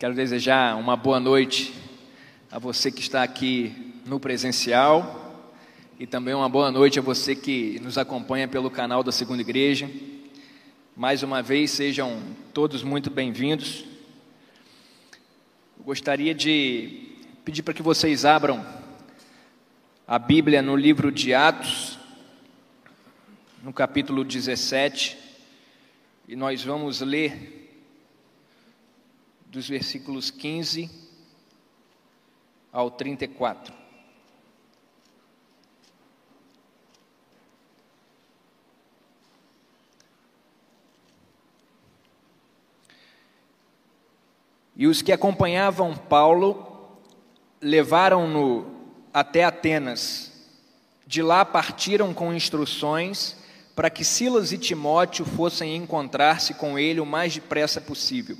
Quero desejar uma boa noite a você que está aqui no presencial e também uma boa noite a você que nos acompanha pelo canal da Segunda Igreja. Mais uma vez, sejam todos muito bem-vindos. Gostaria de pedir para que vocês abram a Bíblia no livro de Atos, no capítulo 17, e nós vamos ler dos versículos 15 ao 34. E os que acompanhavam Paulo levaram-no até Atenas. De lá partiram com instruções para que Silas e Timóteo fossem encontrar-se com ele o mais depressa possível.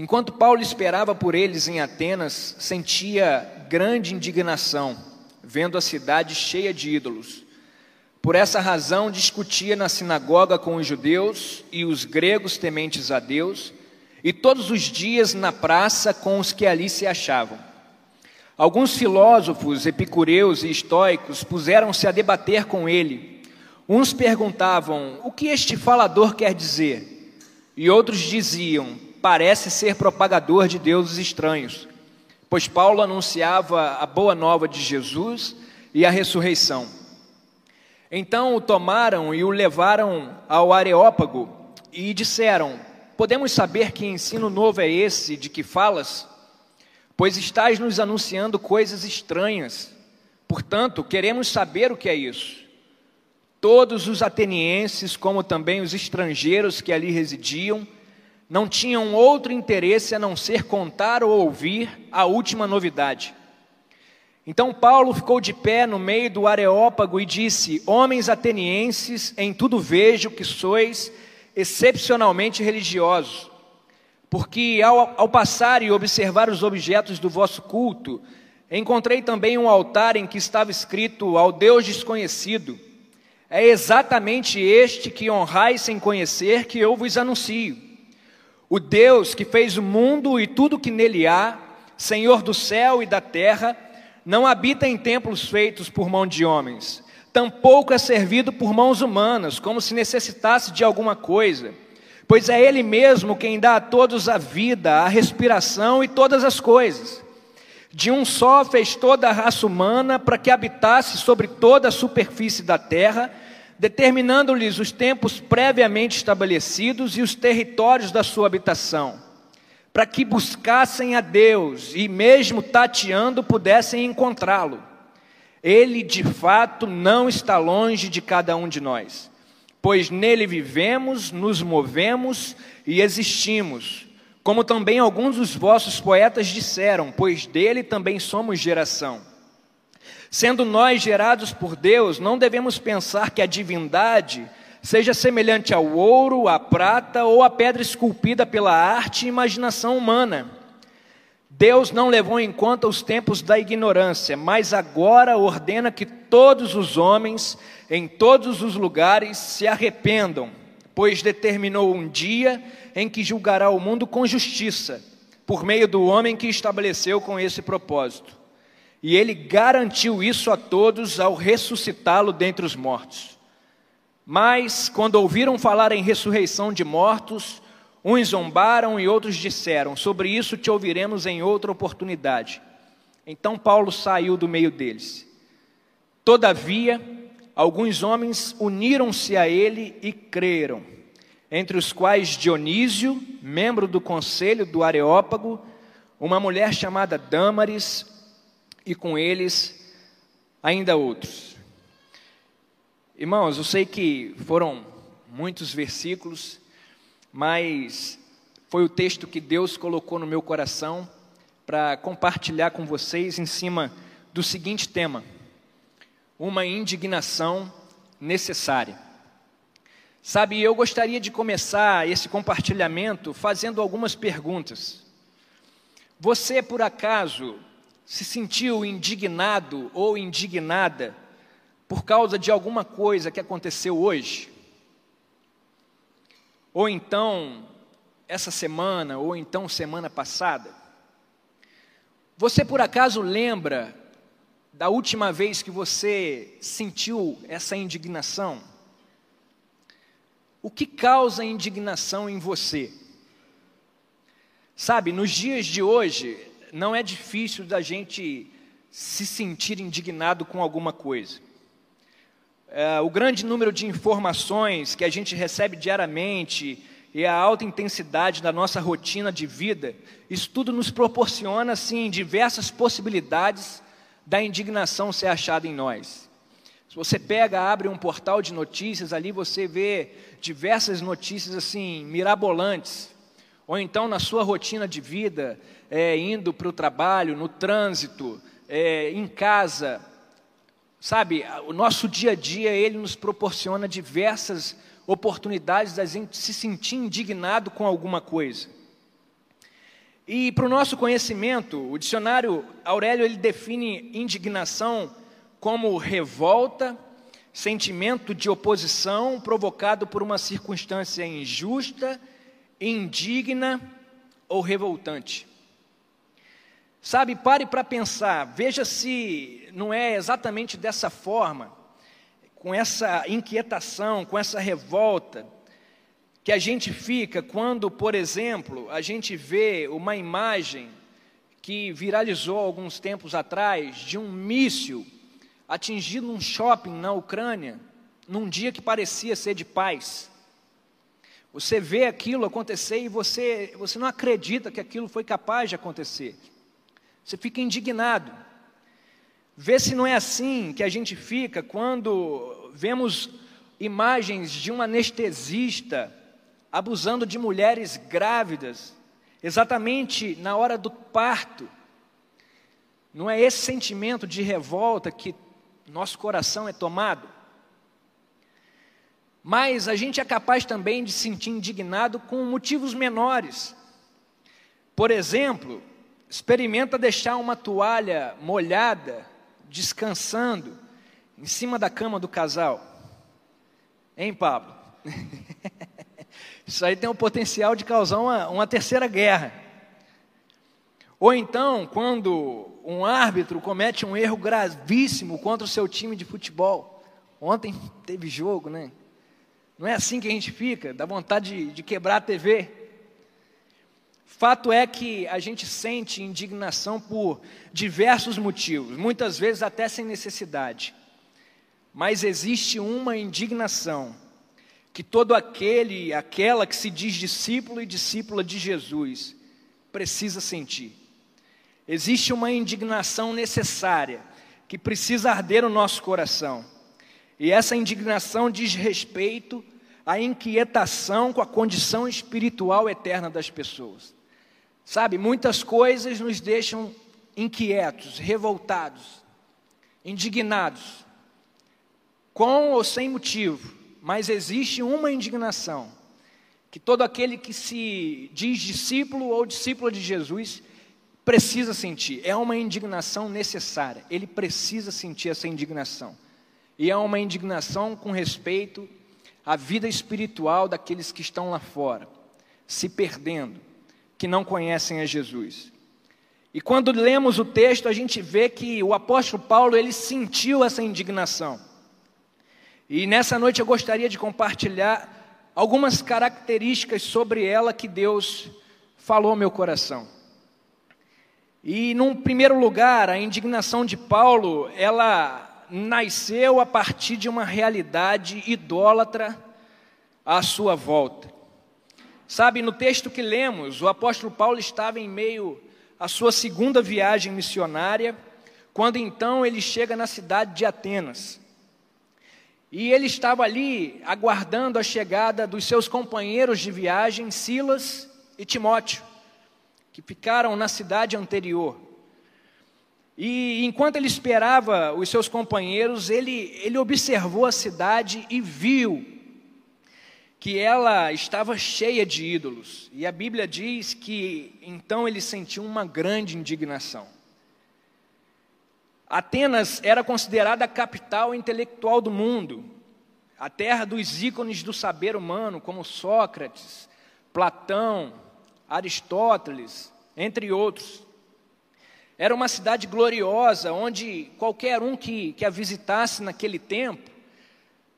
Enquanto Paulo esperava por eles em Atenas, sentia grande indignação, vendo a cidade cheia de ídolos. Por essa razão, discutia na sinagoga com os judeus e os gregos tementes a Deus, e todos os dias na praça com os que ali se achavam. Alguns filósofos, epicureus e estoicos puseram-se a debater com ele. Uns perguntavam: O que este falador quer dizer? E outros diziam: parece ser propagador de deuses estranhos, pois Paulo anunciava a boa nova de Jesus e a ressurreição. Então o tomaram e o levaram ao Areópago e disseram: Podemos saber que ensino novo é esse de que falas? Pois estás nos anunciando coisas estranhas. Portanto, queremos saber o que é isso. Todos os atenienses, como também os estrangeiros que ali residiam, não tinham outro interesse a não ser contar ou ouvir a última novidade. Então Paulo ficou de pé no meio do Areópago e disse: Homens atenienses, em tudo vejo que sois excepcionalmente religiosos, porque ao, ao passar e observar os objetos do vosso culto, encontrei também um altar em que estava escrito ao Deus desconhecido. É exatamente este que honrais sem conhecer que eu vos anuncio. O Deus que fez o mundo e tudo que nele há, Senhor do céu e da terra, não habita em templos feitos por mão de homens, tampouco é servido por mãos humanas, como se necessitasse de alguma coisa, pois é Ele mesmo quem dá a todos a vida, a respiração e todas as coisas. De um só fez toda a raça humana para que habitasse sobre toda a superfície da terra determinando-lhes os tempos previamente estabelecidos e os territórios da sua habitação, para que buscassem a Deus e, mesmo tateando, pudessem encontrá-lo. Ele, de fato, não está longe de cada um de nós, pois nele vivemos, nos movemos e existimos, como também alguns dos vossos poetas disseram, pois dele também somos geração. Sendo nós gerados por Deus, não devemos pensar que a divindade seja semelhante ao ouro, à prata ou à pedra esculpida pela arte e imaginação humana. Deus não levou em conta os tempos da ignorância, mas agora ordena que todos os homens, em todos os lugares, se arrependam, pois determinou um dia em que julgará o mundo com justiça, por meio do homem que estabeleceu com esse propósito. E ele garantiu isso a todos ao ressuscitá-lo dentre os mortos. Mas, quando ouviram falar em ressurreição de mortos, uns zombaram e outros disseram: Sobre isso te ouviremos em outra oportunidade. Então Paulo saiu do meio deles. Todavia, alguns homens uniram-se a ele e creram, entre os quais Dionísio, membro do conselho do Areópago, uma mulher chamada Dâmaris, e com eles ainda outros. Irmãos, eu sei que foram muitos versículos, mas foi o texto que Deus colocou no meu coração para compartilhar com vocês em cima do seguinte tema: uma indignação necessária. Sabe, eu gostaria de começar esse compartilhamento fazendo algumas perguntas. Você, por acaso, se sentiu indignado ou indignada por causa de alguma coisa que aconteceu hoje? Ou então essa semana ou então semana passada? Você por acaso lembra da última vez que você sentiu essa indignação? O que causa indignação em você? Sabe, nos dias de hoje, não é difícil da gente se sentir indignado com alguma coisa. É, o grande número de informações que a gente recebe diariamente e a alta intensidade da nossa rotina de vida, isso tudo nos proporciona, assim, diversas possibilidades da indignação ser achada em nós. Se você pega, abre um portal de notícias, ali você vê diversas notícias, assim, mirabolantes. Ou então, na sua rotina de vida, é, indo para o trabalho, no trânsito, é, em casa, sabe, o nosso dia a dia, ele nos proporciona diversas oportunidades da gente se sentir indignado com alguma coisa. E para o nosso conhecimento, o dicionário Aurélio ele define indignação como revolta, sentimento de oposição provocado por uma circunstância injusta, indigna ou revoltante. Sabe, pare para pensar, veja se não é exatamente dessa forma, com essa inquietação, com essa revolta, que a gente fica quando, por exemplo, a gente vê uma imagem que viralizou alguns tempos atrás de um míssil atingindo um shopping na Ucrânia, num dia que parecia ser de paz. Você vê aquilo acontecer e você, você não acredita que aquilo foi capaz de acontecer. Você fica indignado. Vê se não é assim que a gente fica quando vemos imagens de um anestesista abusando de mulheres grávidas, exatamente na hora do parto. Não é esse sentimento de revolta que nosso coração é tomado? Mas a gente é capaz também de se sentir indignado com motivos menores. Por exemplo, experimenta deixar uma toalha molhada, descansando, em cima da cama do casal. Hein, Pablo? Isso aí tem o potencial de causar uma, uma terceira guerra. Ou então, quando um árbitro comete um erro gravíssimo contra o seu time de futebol. Ontem teve jogo, né? Não é assim que a gente fica, dá vontade de, de quebrar a TV. Fato é que a gente sente indignação por diversos motivos, muitas vezes até sem necessidade. Mas existe uma indignação que todo aquele, aquela que se diz discípulo e discípula de Jesus precisa sentir. Existe uma indignação necessária que precisa arder no nosso coração. E essa indignação diz respeito à inquietação com a condição espiritual eterna das pessoas. Sabe, muitas coisas nos deixam inquietos, revoltados, indignados, com ou sem motivo, mas existe uma indignação que todo aquele que se diz discípulo ou discípula de Jesus precisa sentir. É uma indignação necessária, ele precisa sentir essa indignação. E é uma indignação com respeito à vida espiritual daqueles que estão lá fora, se perdendo que não conhecem a Jesus. E quando lemos o texto, a gente vê que o apóstolo Paulo, ele sentiu essa indignação. E nessa noite eu gostaria de compartilhar algumas características sobre ela que Deus falou ao meu coração. E num primeiro lugar, a indignação de Paulo, ela nasceu a partir de uma realidade idólatra à sua volta. Sabe, no texto que lemos, o apóstolo Paulo estava em meio à sua segunda viagem missionária, quando então ele chega na cidade de Atenas. E ele estava ali aguardando a chegada dos seus companheiros de viagem, Silas e Timóteo, que ficaram na cidade anterior. E enquanto ele esperava os seus companheiros, ele, ele observou a cidade e viu que ela estava cheia de ídolos. E a Bíblia diz que então ele sentiu uma grande indignação. Atenas era considerada a capital intelectual do mundo, a terra dos ícones do saber humano, como Sócrates, Platão, Aristóteles, entre outros. Era uma cidade gloriosa, onde qualquer um que, que a visitasse naquele tempo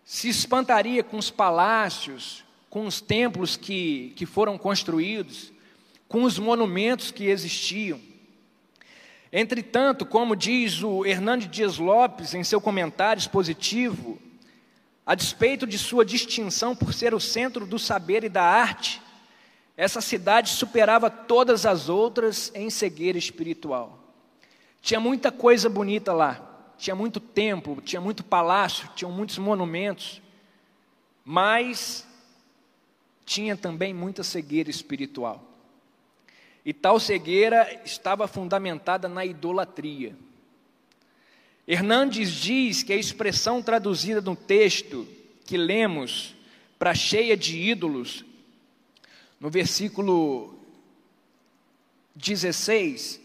se espantaria com os palácios, com os templos que, que foram construídos, com os monumentos que existiam. Entretanto, como diz o Hernandes Dias Lopes em seu comentário expositivo, a despeito de sua distinção por ser o centro do saber e da arte, essa cidade superava todas as outras em cegueira espiritual. Tinha muita coisa bonita lá, tinha muito templo, tinha muito palácio, tinham muitos monumentos, mas tinha também muita cegueira espiritual. E tal cegueira estava fundamentada na idolatria. Hernandes diz que a expressão traduzida no texto que lemos para cheia de ídolos, no versículo 16,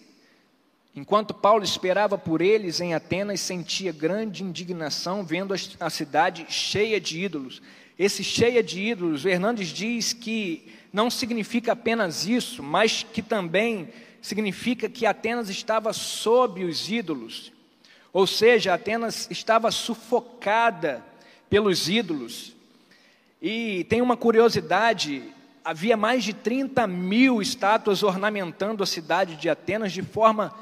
enquanto Paulo esperava por eles em Atenas, sentia grande indignação vendo a cidade cheia de ídolos. Esse cheia de ídolos, Hernandes diz que não significa apenas isso, mas que também significa que Atenas estava sob os ídolos. Ou seja, Atenas estava sufocada pelos ídolos. E tem uma curiosidade: havia mais de 30 mil estátuas ornamentando a cidade de Atenas, de forma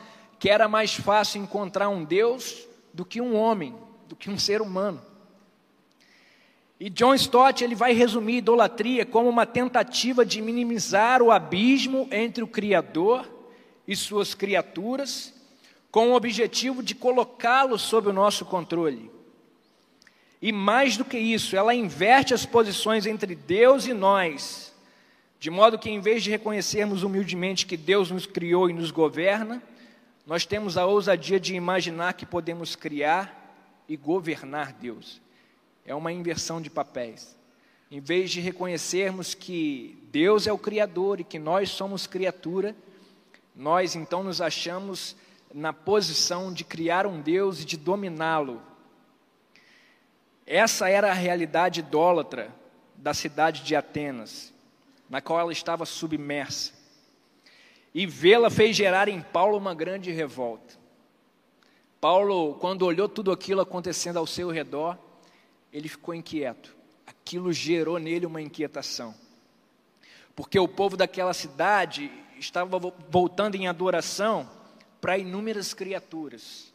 que era mais fácil encontrar um Deus do que um homem, do que um ser humano. E John Stott ele vai resumir idolatria como uma tentativa de minimizar o abismo entre o Criador e suas criaturas, com o objetivo de colocá-lo sob o nosso controle. E mais do que isso, ela inverte as posições entre Deus e nós, de modo que em vez de reconhecermos humildemente que Deus nos criou e nos governa, nós temos a ousadia de imaginar que podemos criar e governar Deus. É uma inversão de papéis. Em vez de reconhecermos que Deus é o Criador e que nós somos criatura, nós então nos achamos na posição de criar um Deus e de dominá-lo. Essa era a realidade idólatra da cidade de Atenas, na qual ela estava submersa. E vê-la fez gerar em Paulo uma grande revolta. Paulo, quando olhou tudo aquilo acontecendo ao seu redor, ele ficou inquieto. Aquilo gerou nele uma inquietação. Porque o povo daquela cidade estava voltando em adoração para inúmeras criaturas,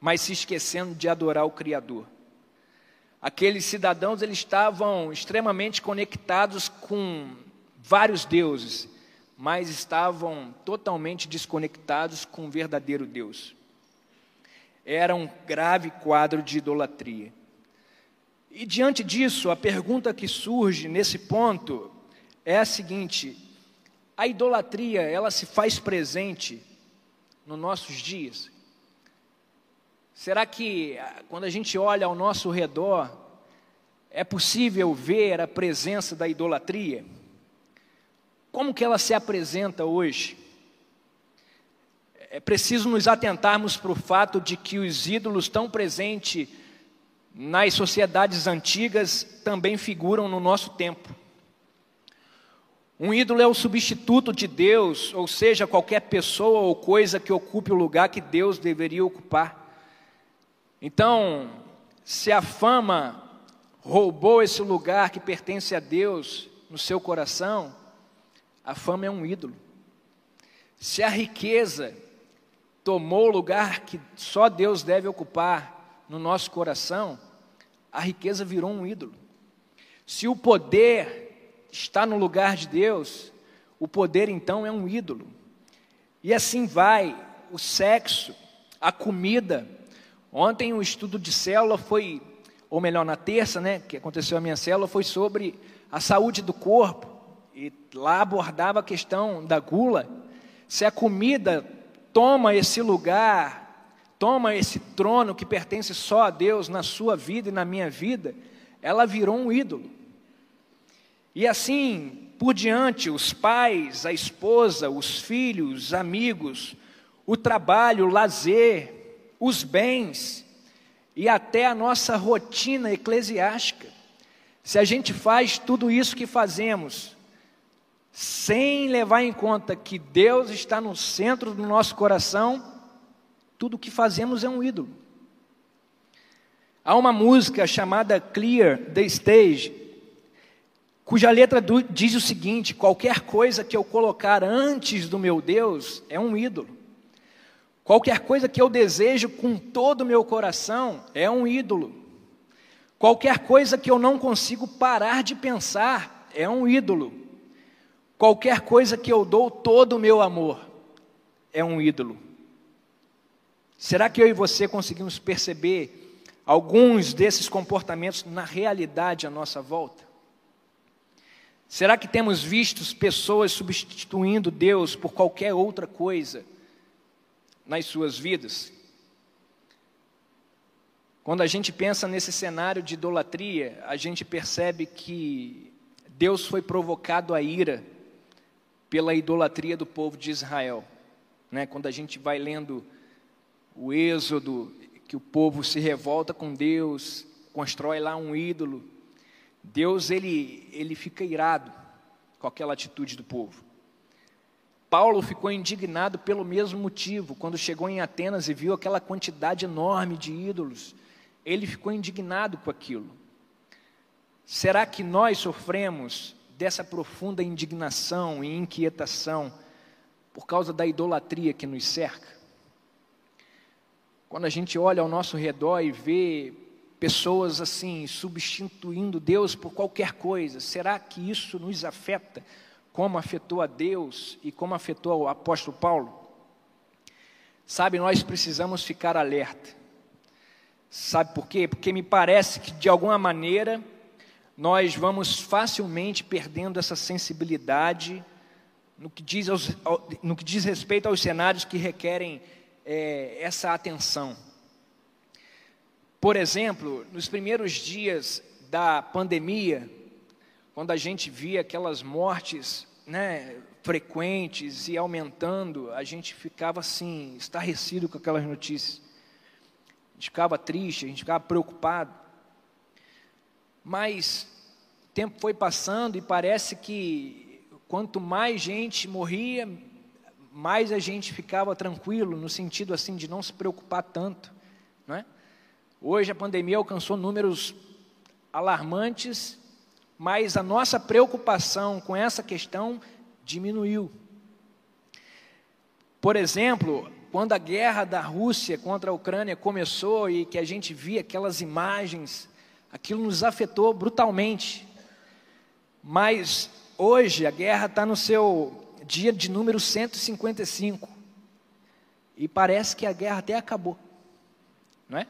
mas se esquecendo de adorar o Criador. Aqueles cidadãos eles estavam extremamente conectados com vários deuses, mas estavam totalmente desconectados com o verdadeiro Deus. Era um grave quadro de idolatria. E diante disso, a pergunta que surge nesse ponto é a seguinte: a idolatria, ela se faz presente nos nossos dias? Será que ah, quando a gente olha ao nosso redor, é possível ver a presença da idolatria? Como que ela se apresenta hoje? É preciso nos atentarmos para o fato de que os ídolos estão presentes nas sociedades antigas também figuram no nosso tempo. Um ídolo é o substituto de Deus, ou seja, qualquer pessoa ou coisa que ocupe o lugar que Deus deveria ocupar. Então, se a fama roubou esse lugar que pertence a Deus no seu coração, a fama é um ídolo. Se a riqueza tomou o lugar que só Deus deve ocupar, no nosso coração, a riqueza virou um ídolo. Se o poder está no lugar de Deus, o poder então é um ídolo. E assim vai o sexo, a comida. Ontem o estudo de célula foi, ou melhor, na terça, né, que aconteceu a minha célula, foi sobre a saúde do corpo. E lá abordava a questão da gula. Se a comida toma esse lugar toma esse trono que pertence só a Deus na sua vida e na minha vida, ela virou um ídolo. E assim por diante, os pais, a esposa, os filhos, os amigos, o trabalho, o lazer, os bens e até a nossa rotina eclesiástica. Se a gente faz tudo isso que fazemos, sem levar em conta que Deus está no centro do nosso coração, tudo que fazemos é um ídolo. Há uma música chamada Clear the Stage, cuja letra diz o seguinte: qualquer coisa que eu colocar antes do meu Deus é um ídolo. Qualquer coisa que eu desejo com todo o meu coração é um ídolo. Qualquer coisa que eu não consigo parar de pensar é um ídolo. Qualquer coisa que eu dou todo o meu amor é um ídolo. Será que eu e você conseguimos perceber alguns desses comportamentos na realidade à nossa volta? Será que temos visto pessoas substituindo Deus por qualquer outra coisa nas suas vidas? Quando a gente pensa nesse cenário de idolatria, a gente percebe que Deus foi provocado a ira pela idolatria do povo de Israel. Né? Quando a gente vai lendo o Êxodo, que o povo se revolta com Deus, constrói lá um ídolo, Deus ele, ele fica irado com aquela atitude do povo. Paulo ficou indignado pelo mesmo motivo, quando chegou em Atenas e viu aquela quantidade enorme de ídolos, ele ficou indignado com aquilo. Será que nós sofremos dessa profunda indignação e inquietação por causa da idolatria que nos cerca. Quando a gente olha ao nosso redor e vê pessoas assim, substituindo Deus por qualquer coisa, será que isso nos afeta como afetou a Deus e como afetou o apóstolo Paulo? Sabe, nós precisamos ficar alerta. Sabe por quê? Porque me parece que de alguma maneira nós vamos facilmente perdendo essa sensibilidade no que diz, aos, no que diz respeito aos cenários que requerem é, essa atenção. Por exemplo, nos primeiros dias da pandemia, quando a gente via aquelas mortes né, frequentes e aumentando, a gente ficava assim, estarrecido com aquelas notícias. A gente ficava triste, a gente ficava preocupado. Mas o tempo foi passando e parece que quanto mais gente morria, mais a gente ficava tranquilo, no sentido assim de não se preocupar tanto. Não é? Hoje a pandemia alcançou números alarmantes, mas a nossa preocupação com essa questão diminuiu. Por exemplo, quando a guerra da Rússia contra a Ucrânia começou e que a gente via aquelas imagens aquilo nos afetou brutalmente. Mas hoje a guerra está no seu dia de número 155. E parece que a guerra até acabou. Não é?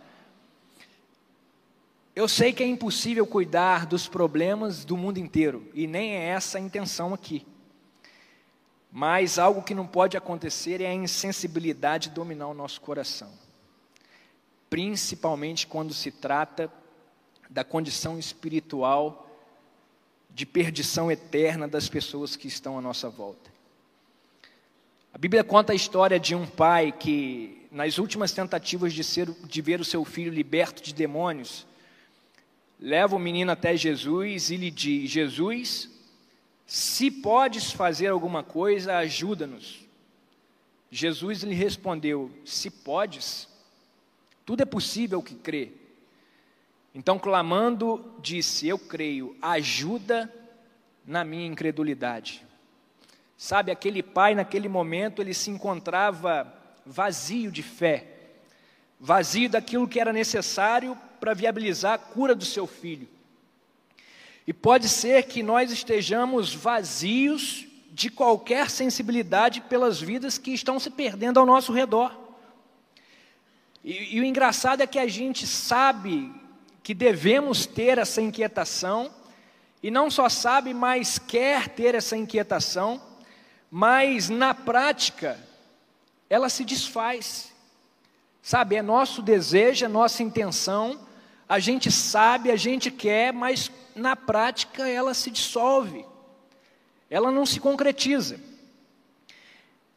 Eu sei que é impossível cuidar dos problemas do mundo inteiro, e nem é essa a intenção aqui. Mas algo que não pode acontecer é a insensibilidade dominar o nosso coração. Principalmente quando se trata da condição espiritual de perdição eterna das pessoas que estão à nossa volta. A Bíblia conta a história de um pai que, nas últimas tentativas de, ser, de ver o seu filho liberto de demônios, leva o menino até Jesus e lhe diz: Jesus, se podes fazer alguma coisa, ajuda-nos. Jesus lhe respondeu: Se podes, tudo é possível que crê. Então, clamando, disse: Eu creio, ajuda na minha incredulidade. Sabe, aquele pai, naquele momento, ele se encontrava vazio de fé, vazio daquilo que era necessário para viabilizar a cura do seu filho. E pode ser que nós estejamos vazios de qualquer sensibilidade pelas vidas que estão se perdendo ao nosso redor. E, e o engraçado é que a gente sabe que devemos ter essa inquietação, e não só sabe, mas quer ter essa inquietação, mas na prática ela se desfaz. Sabe, é nosso desejo, é nossa intenção, a gente sabe, a gente quer, mas na prática ela se dissolve, ela não se concretiza.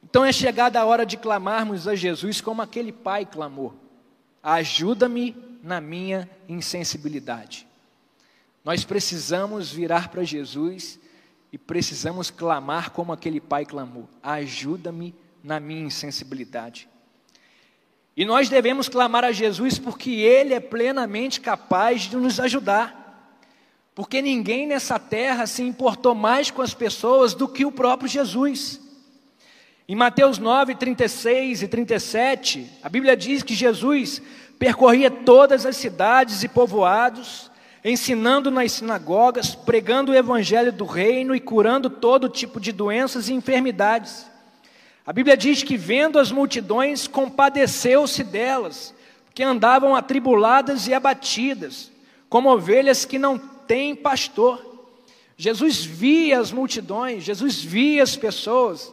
Então é chegada a hora de clamarmos a Jesus como aquele pai clamou: ajuda-me na minha insensibilidade. Nós precisamos virar para Jesus e precisamos clamar como aquele pai clamou: ajuda-me na minha insensibilidade. E nós devemos clamar a Jesus porque Ele é plenamente capaz de nos ajudar. Porque ninguém nessa terra se importou mais com as pessoas do que o próprio Jesus. Em Mateus 9, 36 e 37, a Bíblia diz que Jesus percorria todas as cidades e povoados, ensinando nas sinagogas, pregando o evangelho do reino e curando todo tipo de doenças e enfermidades. A Bíblia diz que, vendo as multidões, compadeceu-se delas, que andavam atribuladas e abatidas, como ovelhas que não têm pastor. Jesus via as multidões, Jesus via as pessoas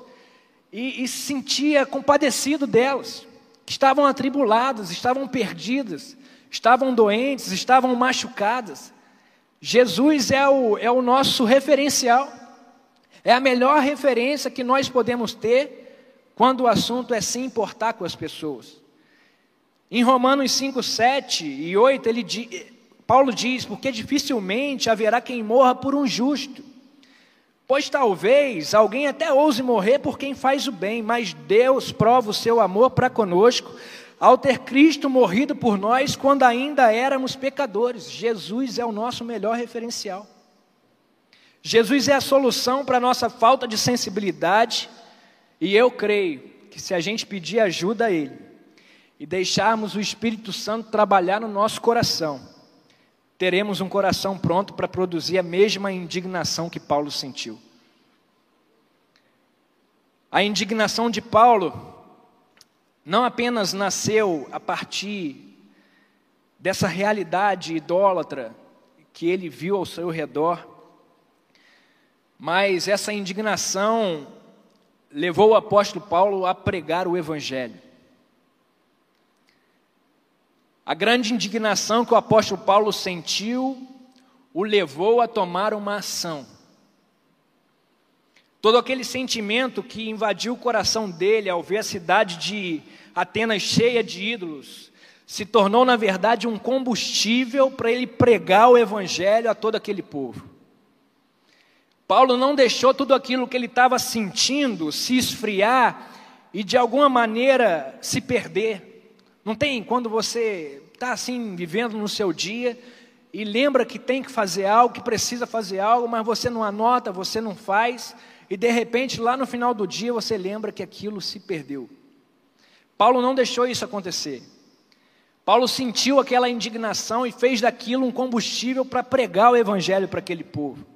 e, e se sentia compadecido delas, estavam atribuladas, estavam perdidas, estavam doentes, estavam machucadas. Jesus é o, é o nosso referencial, é a melhor referência que nós podemos ter quando o assunto é se importar com as pessoas. Em Romanos 5, 7 e 8, ele, Paulo diz: Porque dificilmente haverá quem morra por um justo, pois talvez alguém até ouse morrer por quem faz o bem, mas Deus prova o seu amor para conosco ao ter Cristo morrido por nós quando ainda éramos pecadores. Jesus é o nosso melhor referencial. Jesus é a solução para a nossa falta de sensibilidade, e eu creio que se a gente pedir ajuda a Ele e deixarmos o Espírito Santo trabalhar no nosso coração, teremos um coração pronto para produzir a mesma indignação que Paulo sentiu. A indignação de Paulo não apenas nasceu a partir dessa realidade idólatra que ele viu ao seu redor, mas essa indignação levou o apóstolo Paulo a pregar o Evangelho. A grande indignação que o apóstolo Paulo sentiu o levou a tomar uma ação. Todo aquele sentimento que invadiu o coração dele ao ver a cidade de Atenas cheia de ídolos, se tornou, na verdade, um combustível para ele pregar o evangelho a todo aquele povo. Paulo não deixou tudo aquilo que ele estava sentindo se esfriar e de alguma maneira se perder. Não tem quando você está assim vivendo no seu dia e lembra que tem que fazer algo, que precisa fazer algo, mas você não anota, você não faz, e de repente lá no final do dia você lembra que aquilo se perdeu. Paulo não deixou isso acontecer. Paulo sentiu aquela indignação e fez daquilo um combustível para pregar o evangelho para aquele povo.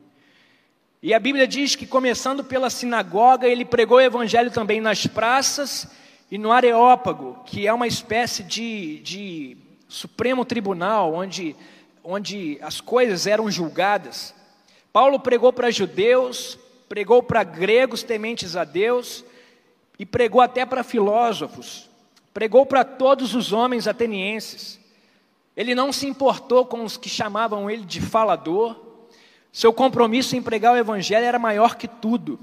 E a Bíblia diz que, começando pela sinagoga, ele pregou o evangelho também nas praças e no Areópago, que é uma espécie de, de supremo tribunal, onde, onde as coisas eram julgadas. Paulo pregou para judeus, pregou para gregos tementes a Deus e pregou até para filósofos, pregou para todos os homens atenienses. Ele não se importou com os que chamavam ele de falador, seu compromisso em pregar o evangelho era maior que tudo.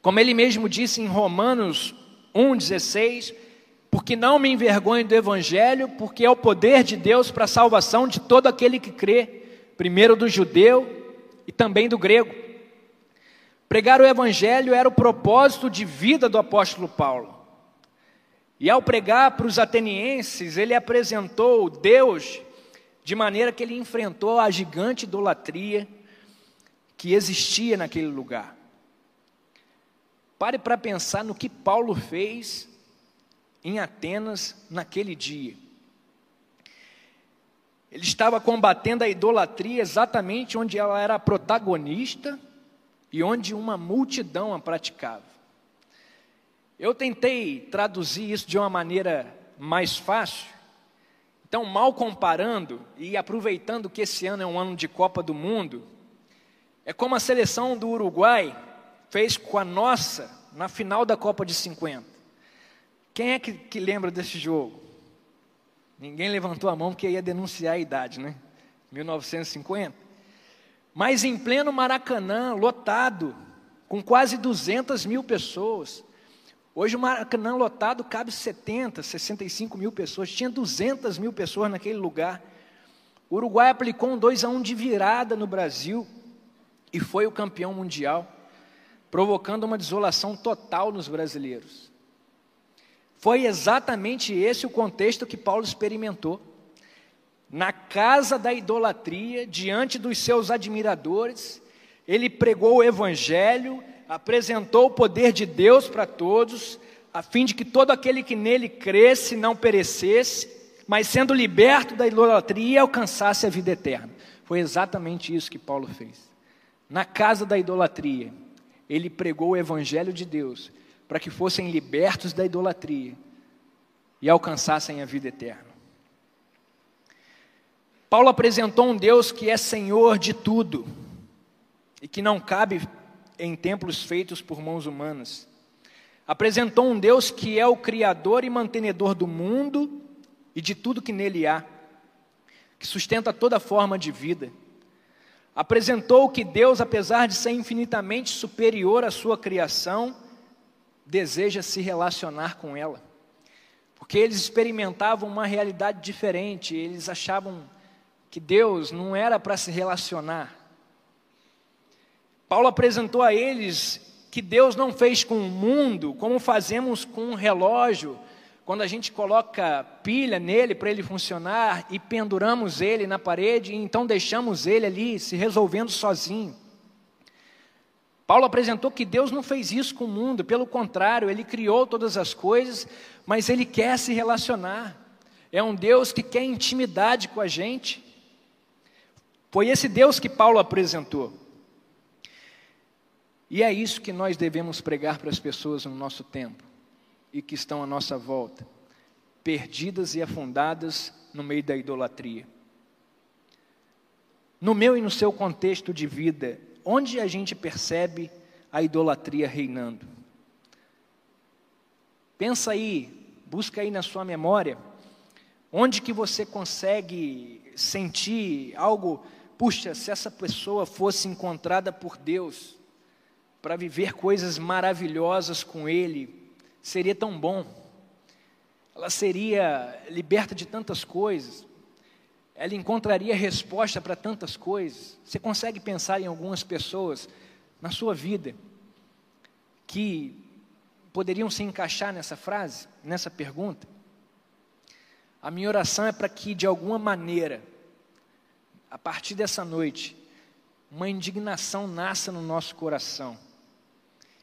Como ele mesmo disse em Romanos 1,16: Porque não me envergonho do evangelho, porque é o poder de Deus para a salvação de todo aquele que crê, primeiro do judeu e também do grego. Pregar o Evangelho era o propósito de vida do apóstolo Paulo. E ao pregar para os atenienses, ele apresentou Deus de maneira que ele enfrentou a gigante idolatria que existia naquele lugar. Pare para pensar no que Paulo fez em Atenas naquele dia. Ele estava combatendo a idolatria exatamente onde ela era protagonista e onde uma multidão a praticava. Eu tentei traduzir isso de uma maneira mais fácil. Então, mal comparando e aproveitando que esse ano é um ano de Copa do Mundo, é como a seleção do Uruguai fez com a nossa na final da Copa de 50. Quem é que, que lembra desse jogo? Ninguém levantou a mão porque ia denunciar a idade, né? 1950. Mas em pleno Maracanã, lotado, com quase 200 mil pessoas. Hoje o Maracanã lotado cabe 70, 65 mil pessoas. Tinha 200 mil pessoas naquele lugar. O Uruguai aplicou um 2 a 1 de virada no Brasil. e foi o campeão mundial, provocando uma desolação total nos brasileiros. Foi exatamente esse o contexto que Paulo experimentou. Na casa da idolatria, diante dos seus admiradores, ele pregou o evangelho, apresentou o poder de Deus para todos, a fim de que todo aquele que nele cresce não perecesse, mas sendo liberto da idolatria alcançasse a vida eterna. Foi exatamente isso que Paulo fez. Na casa da idolatria, ele pregou o evangelho de Deus para que fossem libertos da idolatria e alcançassem a vida eterna. Paulo apresentou um Deus que é Senhor de tudo e que não cabe em templos feitos por mãos humanas. Apresentou um Deus que é o Criador e mantenedor do mundo e de tudo que nele há, que sustenta toda forma de vida. Apresentou que Deus, apesar de ser infinitamente superior à sua criação, deseja se relacionar com ela. Porque eles experimentavam uma realidade diferente, eles achavam que Deus não era para se relacionar. Paulo apresentou a eles que Deus não fez com o mundo como fazemos com um relógio, quando a gente coloca pilha nele para ele funcionar e penduramos ele na parede e então deixamos ele ali se resolvendo sozinho. Paulo apresentou que Deus não fez isso com o mundo, pelo contrário, ele criou todas as coisas, mas ele quer se relacionar. É um Deus que quer intimidade com a gente. Foi esse Deus que Paulo apresentou. E é isso que nós devemos pregar para as pessoas no nosso tempo e que estão à nossa volta, perdidas e afundadas no meio da idolatria. No meu e no seu contexto de vida, onde a gente percebe a idolatria reinando? Pensa aí, busca aí na sua memória, onde que você consegue sentir algo, puxa, se essa pessoa fosse encontrada por Deus para viver coisas maravilhosas com Ele, seria tão bom. Ela seria liberta de tantas coisas ela encontraria resposta para tantas coisas. Você consegue pensar em algumas pessoas na sua vida que poderiam se encaixar nessa frase, nessa pergunta? A minha oração é para que, de alguma maneira, a partir dessa noite, uma indignação nasça no nosso coração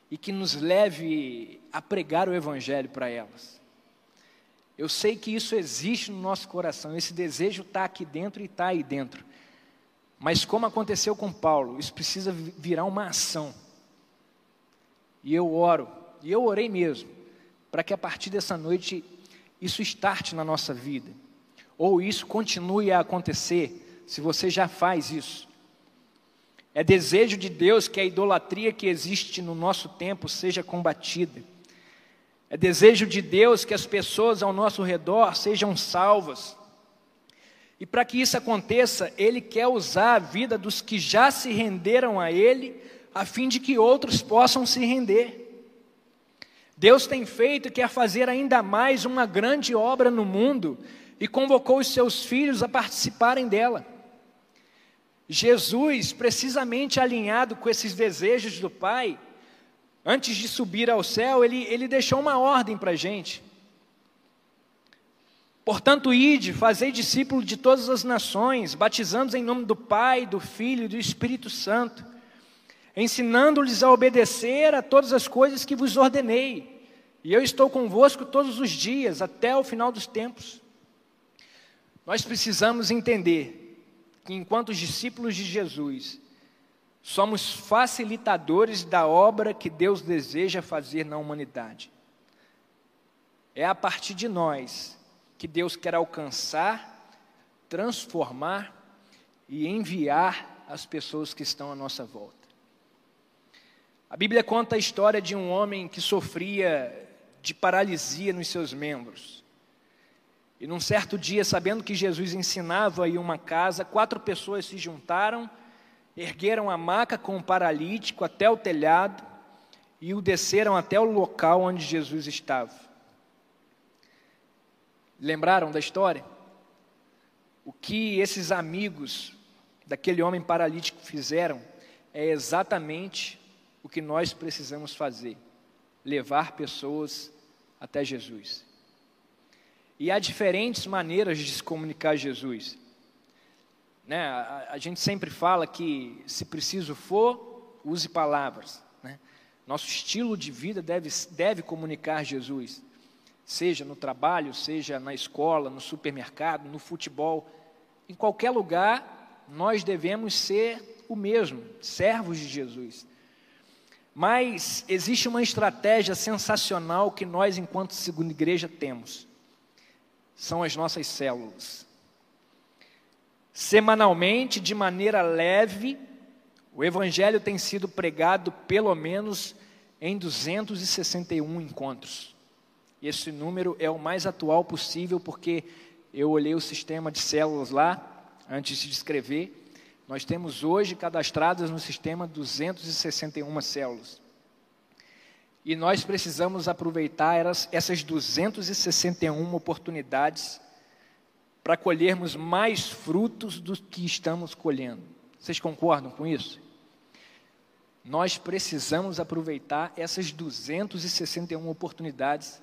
e que nos leve a pregar o Evangelho para elas. Eu sei que isso existe no nosso coração, esse desejo está aqui dentro e está aí dentro. Mas como aconteceu com Paulo, isso precisa virar uma ação. E eu oro, e eu orei mesmo, para que a partir dessa noite isso starte na nossa vida. Ou isso continue a acontecer, se você já faz isso. É desejo de Deus que a idolatria que existe no nosso tempo seja combatida é desejo de Deus que as pessoas ao nosso redor sejam salvas. E para que isso aconteça, Ele quer usar a vida dos que já se renderam a Ele, a fim de que outros possam se render. Deus tem feito e quer fazer ainda mais uma grande obra no mundo e convocou os seus filhos a participarem dela. Jesus, precisamente alinhado com esses desejos do Pai, antes de subir ao céu, ele, ele deixou uma ordem para a gente. Portanto, ide, fazei discípulo de todas as nações, batizando em nome do Pai, do Filho e do Espírito Santo, ensinando-lhes a obedecer a todas as coisas que vos ordenei. E eu estou convosco todos os dias, até o final dos tempos. Nós precisamos entender que, enquanto discípulos de Jesus, Somos facilitadores da obra que Deus deseja fazer na humanidade. É a partir de nós que Deus quer alcançar, transformar e enviar as pessoas que estão à nossa volta. A Bíblia conta a história de um homem que sofria de paralisia nos seus membros. E num certo dia, sabendo que Jesus ensinava em uma casa, quatro pessoas se juntaram ergueram a maca com o paralítico até o telhado e o desceram até o local onde Jesus estava. Lembraram da história? O que esses amigos daquele homem paralítico fizeram é exatamente o que nós precisamos fazer: levar pessoas até Jesus. E há diferentes maneiras de se comunicar Jesus. Né? A, a, gente sempre fala que, se preciso for, use palavras. Né? Nosso estilo de vida deve, deve comunicar Jesus, seja no trabalho, seja na escola, no supermercado, no futebol, em qualquer lugar, nós devemos ser o mesmo, servos de Jesus. Mas existe uma estratégia sensacional que nós, enquanto segunda igreja, temos. São as nossas células. Semanalmente, de maneira leve, o Evangelho tem sido pregado pelo menos em 261 encontros. Esse número é o mais atual possível, porque eu olhei o sistema de células lá, antes de escrever, nós temos hoje cadastradas no sistema 261 células. E nós precisamos aproveitar essas 261 oportunidades para colhermos mais frutos do que estamos colhendo. Vocês concordam com isso? Nós precisamos aproveitar essas 261 oportunidades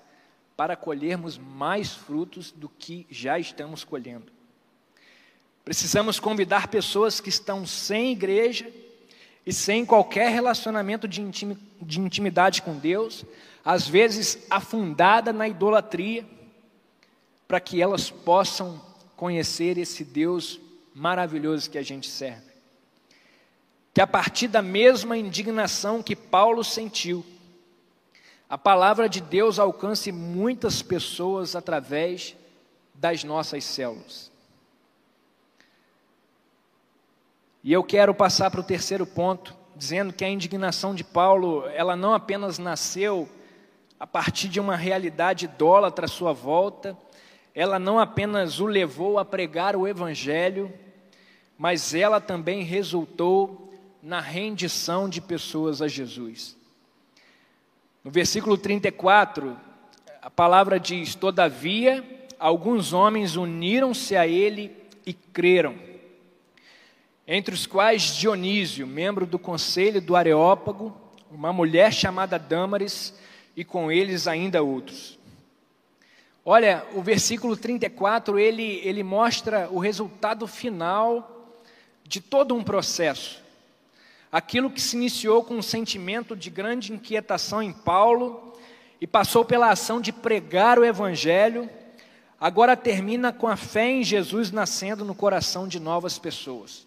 para colhermos mais frutos do que já estamos colhendo. Precisamos convidar pessoas que estão sem igreja e sem qualquer relacionamento de, de intimidade com Deus, às vezes afundada na idolatria, para que elas possam conhecer esse Deus maravilhoso que a gente serve. Que a partir da mesma indignação que Paulo sentiu, a palavra de Deus alcance muitas pessoas através das nossas células. E eu quero passar para o terceiro ponto, dizendo que a indignação de Paulo, ela não apenas nasceu a partir de uma realidade idólatra à sua volta, ela não apenas o levou a pregar o evangelho, mas ela também resultou na rendição de pessoas a Jesus. No versículo 34, a palavra diz: Todavia, alguns homens uniram-se a ele e creram entre os quais Dionísio, membro do conselho do Areópago, uma mulher chamada Dâmaris, e com eles ainda outros. Olha, o versículo 34, ele, ele mostra o resultado final de todo um processo. Aquilo que se iniciou com um sentimento de grande inquietação em Paulo e passou pela ação de pregar o Evangelho, agora termina com a fé em Jesus nascendo no coração de novas pessoas.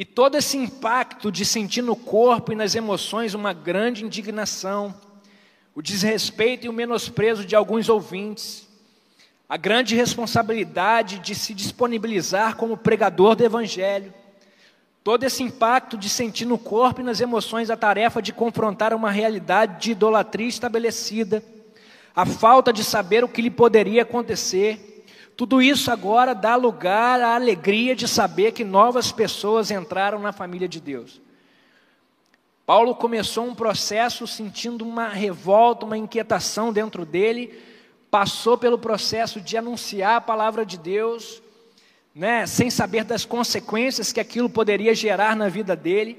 E todo esse impacto de sentir no corpo e nas emoções uma grande indignação, o desrespeito e o menosprezo de alguns ouvintes, a grande responsabilidade de se disponibilizar como pregador do Evangelho, todo esse impacto de sentir no corpo e nas emoções a tarefa de confrontar uma realidade de idolatria estabelecida, a falta de saber o que lhe poderia acontecer, tudo isso agora dá lugar à alegria de saber que novas pessoas entraram na família de Deus. Paulo começou um processo sentindo uma revolta, uma inquietação dentro dele, passou pelo processo de anunciar a palavra de Deus, né, sem saber das consequências que aquilo poderia gerar na vida dele,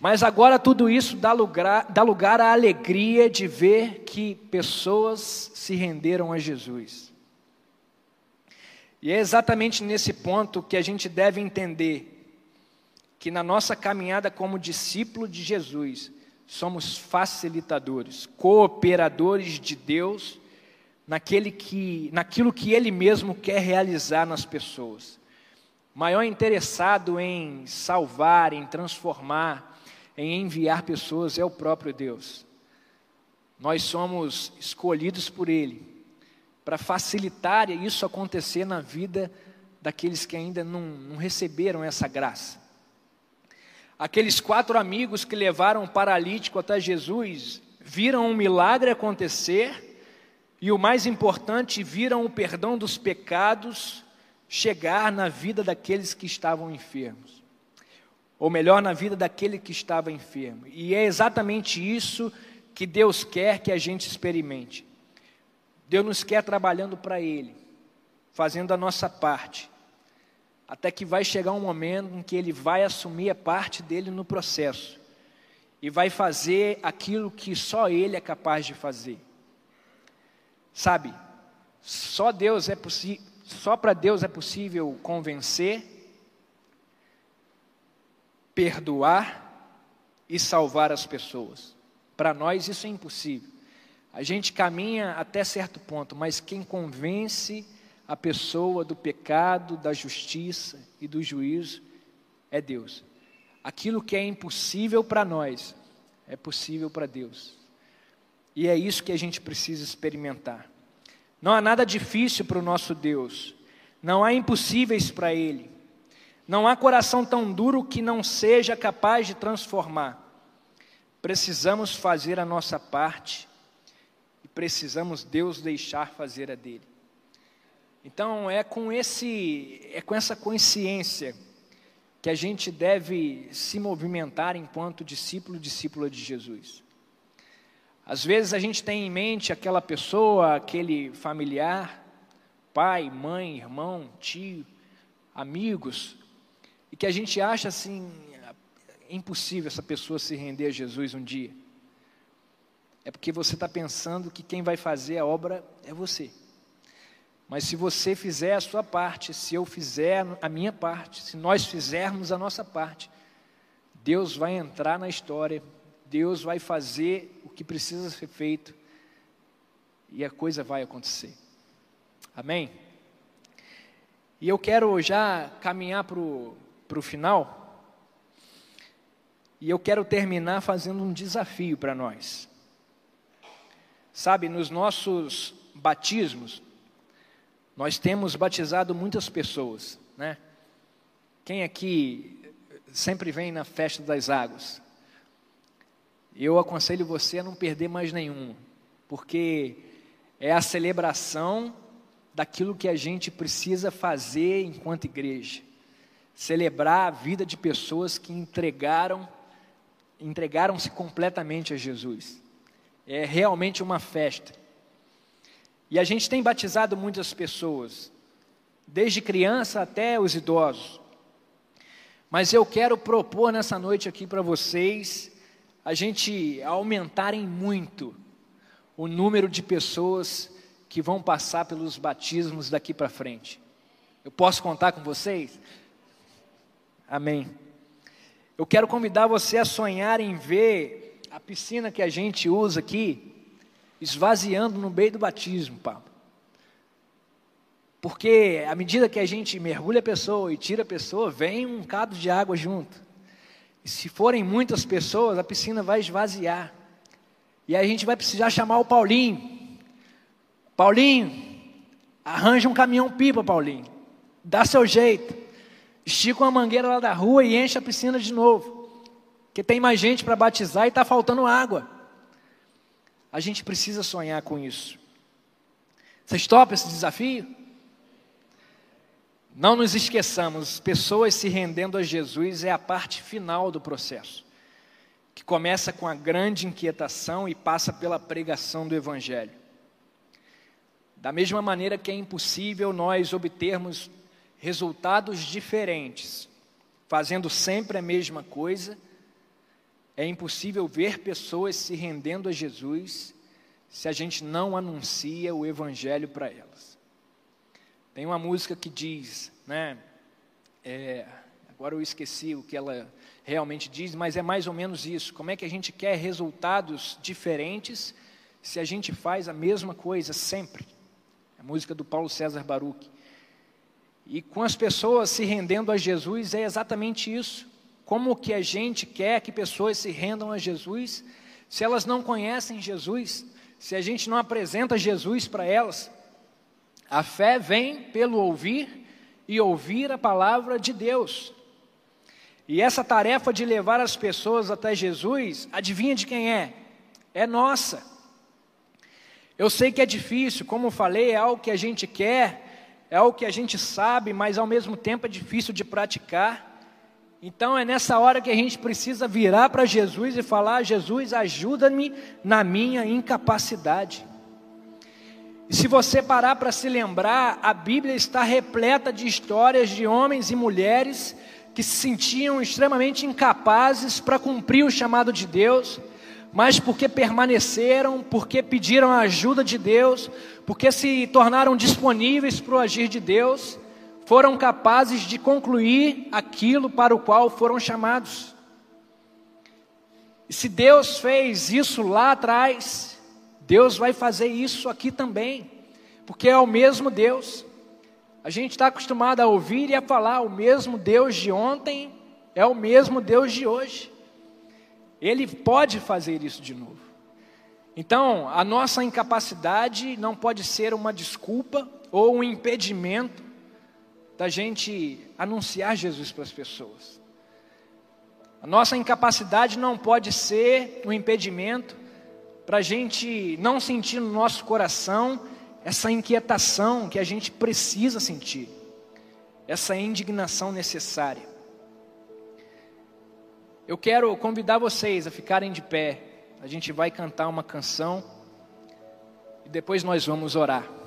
mas agora tudo isso dá lugar, dá lugar à alegria de ver que pessoas se renderam a Jesus. E é exatamente nesse ponto que a gente deve entender que na nossa caminhada como discípulo de Jesus, somos facilitadores, cooperadores de Deus naquele que, naquilo que Ele mesmo quer realizar nas pessoas. Maior interessado em salvar, em transformar, em enviar pessoas é o próprio Deus. Nós somos escolhidos por Ele para facilitar isso acontecer na vida daqueles que ainda não, não receberam essa graça. Aqueles quatro amigos que levaram o paralítico até Jesus viram um milagre acontecer e o mais importante, viram o perdão dos pecados chegar na vida daqueles que estavam enfermos. Ou melhor, na vida daquele que estava enfermo. E é exatamente isso que Deus quer que a gente experimente. Deus nos quer trabalhando para Ele, fazendo a nossa parte, até que vai chegar um momento em que ele vai assumir a parte dele no processo e vai fazer aquilo que só ele é capaz de fazer. Sabe? Só Deus é possível, só para Deus é possível convencer, perdoar e salvar as pessoas. Para nós isso é impossível. A gente caminha até certo ponto, mas quem convence a pessoa do pecado, da justiça e do juízo é Deus. Aquilo que é impossível para nós é possível para Deus. E é isso que a gente precisa experimentar. Não há nada difícil para o nosso Deus, não há impossíveis para Ele, não há coração tão duro que não seja capaz de transformar. Precisamos fazer a nossa parte precisamos Deus deixar fazer a dele. Então é com esse é com essa consciência que a gente deve se movimentar enquanto discípulo, discípula de Jesus. Às vezes a gente tem em mente aquela pessoa, aquele familiar, pai, mãe, irmão, tio, amigos, e que a gente acha assim, é impossível essa pessoa se render a Jesus um dia. É porque você está pensando que quem vai fazer a obra é você. Mas se você fizer a sua parte, se eu fizer a minha parte, se nós fizermos a nossa parte, Deus vai entrar na história Deus vai fazer o que precisa ser feito e a coisa vai acontecer. Amém? E eu quero já caminhar para o final. E eu quero terminar fazendo um desafio para nós. Sabe, nos nossos batismos, nós temos batizado muitas pessoas, né? Quem aqui sempre vem na festa das águas? eu aconselho você a não perder mais nenhum, porque é a celebração daquilo que a gente precisa fazer enquanto igreja. Celebrar a vida de pessoas que entregaram entregaram-se completamente a Jesus. É realmente uma festa. E a gente tem batizado muitas pessoas, desde criança até os idosos. Mas eu quero propor nessa noite aqui para vocês a gente aumentarem muito o número de pessoas que vão passar pelos batismos daqui para frente. Eu posso contar com vocês? Amém. Eu quero convidar você a sonhar em ver a piscina que a gente usa aqui esvaziando no meio do batismo, Pablo. Porque à medida que a gente mergulha a pessoa e tira a pessoa, vem um cado de água junto. E se forem muitas pessoas, a piscina vai esvaziar. E a gente vai precisar chamar o Paulinho. Paulinho, arranja um caminhão pipa, Paulinho. Dá seu jeito. Estica uma mangueira lá da rua e enche a piscina de novo. Porque tem mais gente para batizar e está faltando água. A gente precisa sonhar com isso. Vocês topam esse desafio? Não nos esqueçamos, pessoas se rendendo a Jesus é a parte final do processo, que começa com a grande inquietação e passa pela pregação do Evangelho. Da mesma maneira que é impossível nós obtermos resultados diferentes, fazendo sempre a mesma coisa, é impossível ver pessoas se rendendo a Jesus se a gente não anuncia o Evangelho para elas. Tem uma música que diz, né? É, agora eu esqueci o que ela realmente diz, mas é mais ou menos isso. Como é que a gente quer resultados diferentes se a gente faz a mesma coisa sempre? É a música do Paulo César Baruch. E com as pessoas se rendendo a Jesus é exatamente isso. Como que a gente quer que pessoas se rendam a Jesus se elas não conhecem Jesus, se a gente não apresenta Jesus para elas? A fé vem pelo ouvir e ouvir a palavra de Deus. E essa tarefa de levar as pessoas até Jesus, adivinha de quem é? É nossa. Eu sei que é difícil, como falei, é algo que a gente quer, é algo que a gente sabe, mas ao mesmo tempo é difícil de praticar. Então é nessa hora que a gente precisa virar para Jesus e falar: Jesus, ajuda-me na minha incapacidade. E se você parar para se lembrar, a Bíblia está repleta de histórias de homens e mulheres que se sentiam extremamente incapazes para cumprir o chamado de Deus, mas porque permaneceram, porque pediram a ajuda de Deus, porque se tornaram disponíveis para o agir de Deus, foram capazes de concluir aquilo para o qual foram chamados. E se Deus fez isso lá atrás, Deus vai fazer isso aqui também, porque é o mesmo Deus. A gente está acostumado a ouvir e a falar: o mesmo Deus de ontem é o mesmo Deus de hoje. Ele pode fazer isso de novo. Então, a nossa incapacidade não pode ser uma desculpa ou um impedimento da gente anunciar Jesus para as pessoas. A nossa incapacidade não pode ser um impedimento para a gente não sentir no nosso coração essa inquietação que a gente precisa sentir, essa indignação necessária. Eu quero convidar vocês a ficarem de pé. A gente vai cantar uma canção e depois nós vamos orar.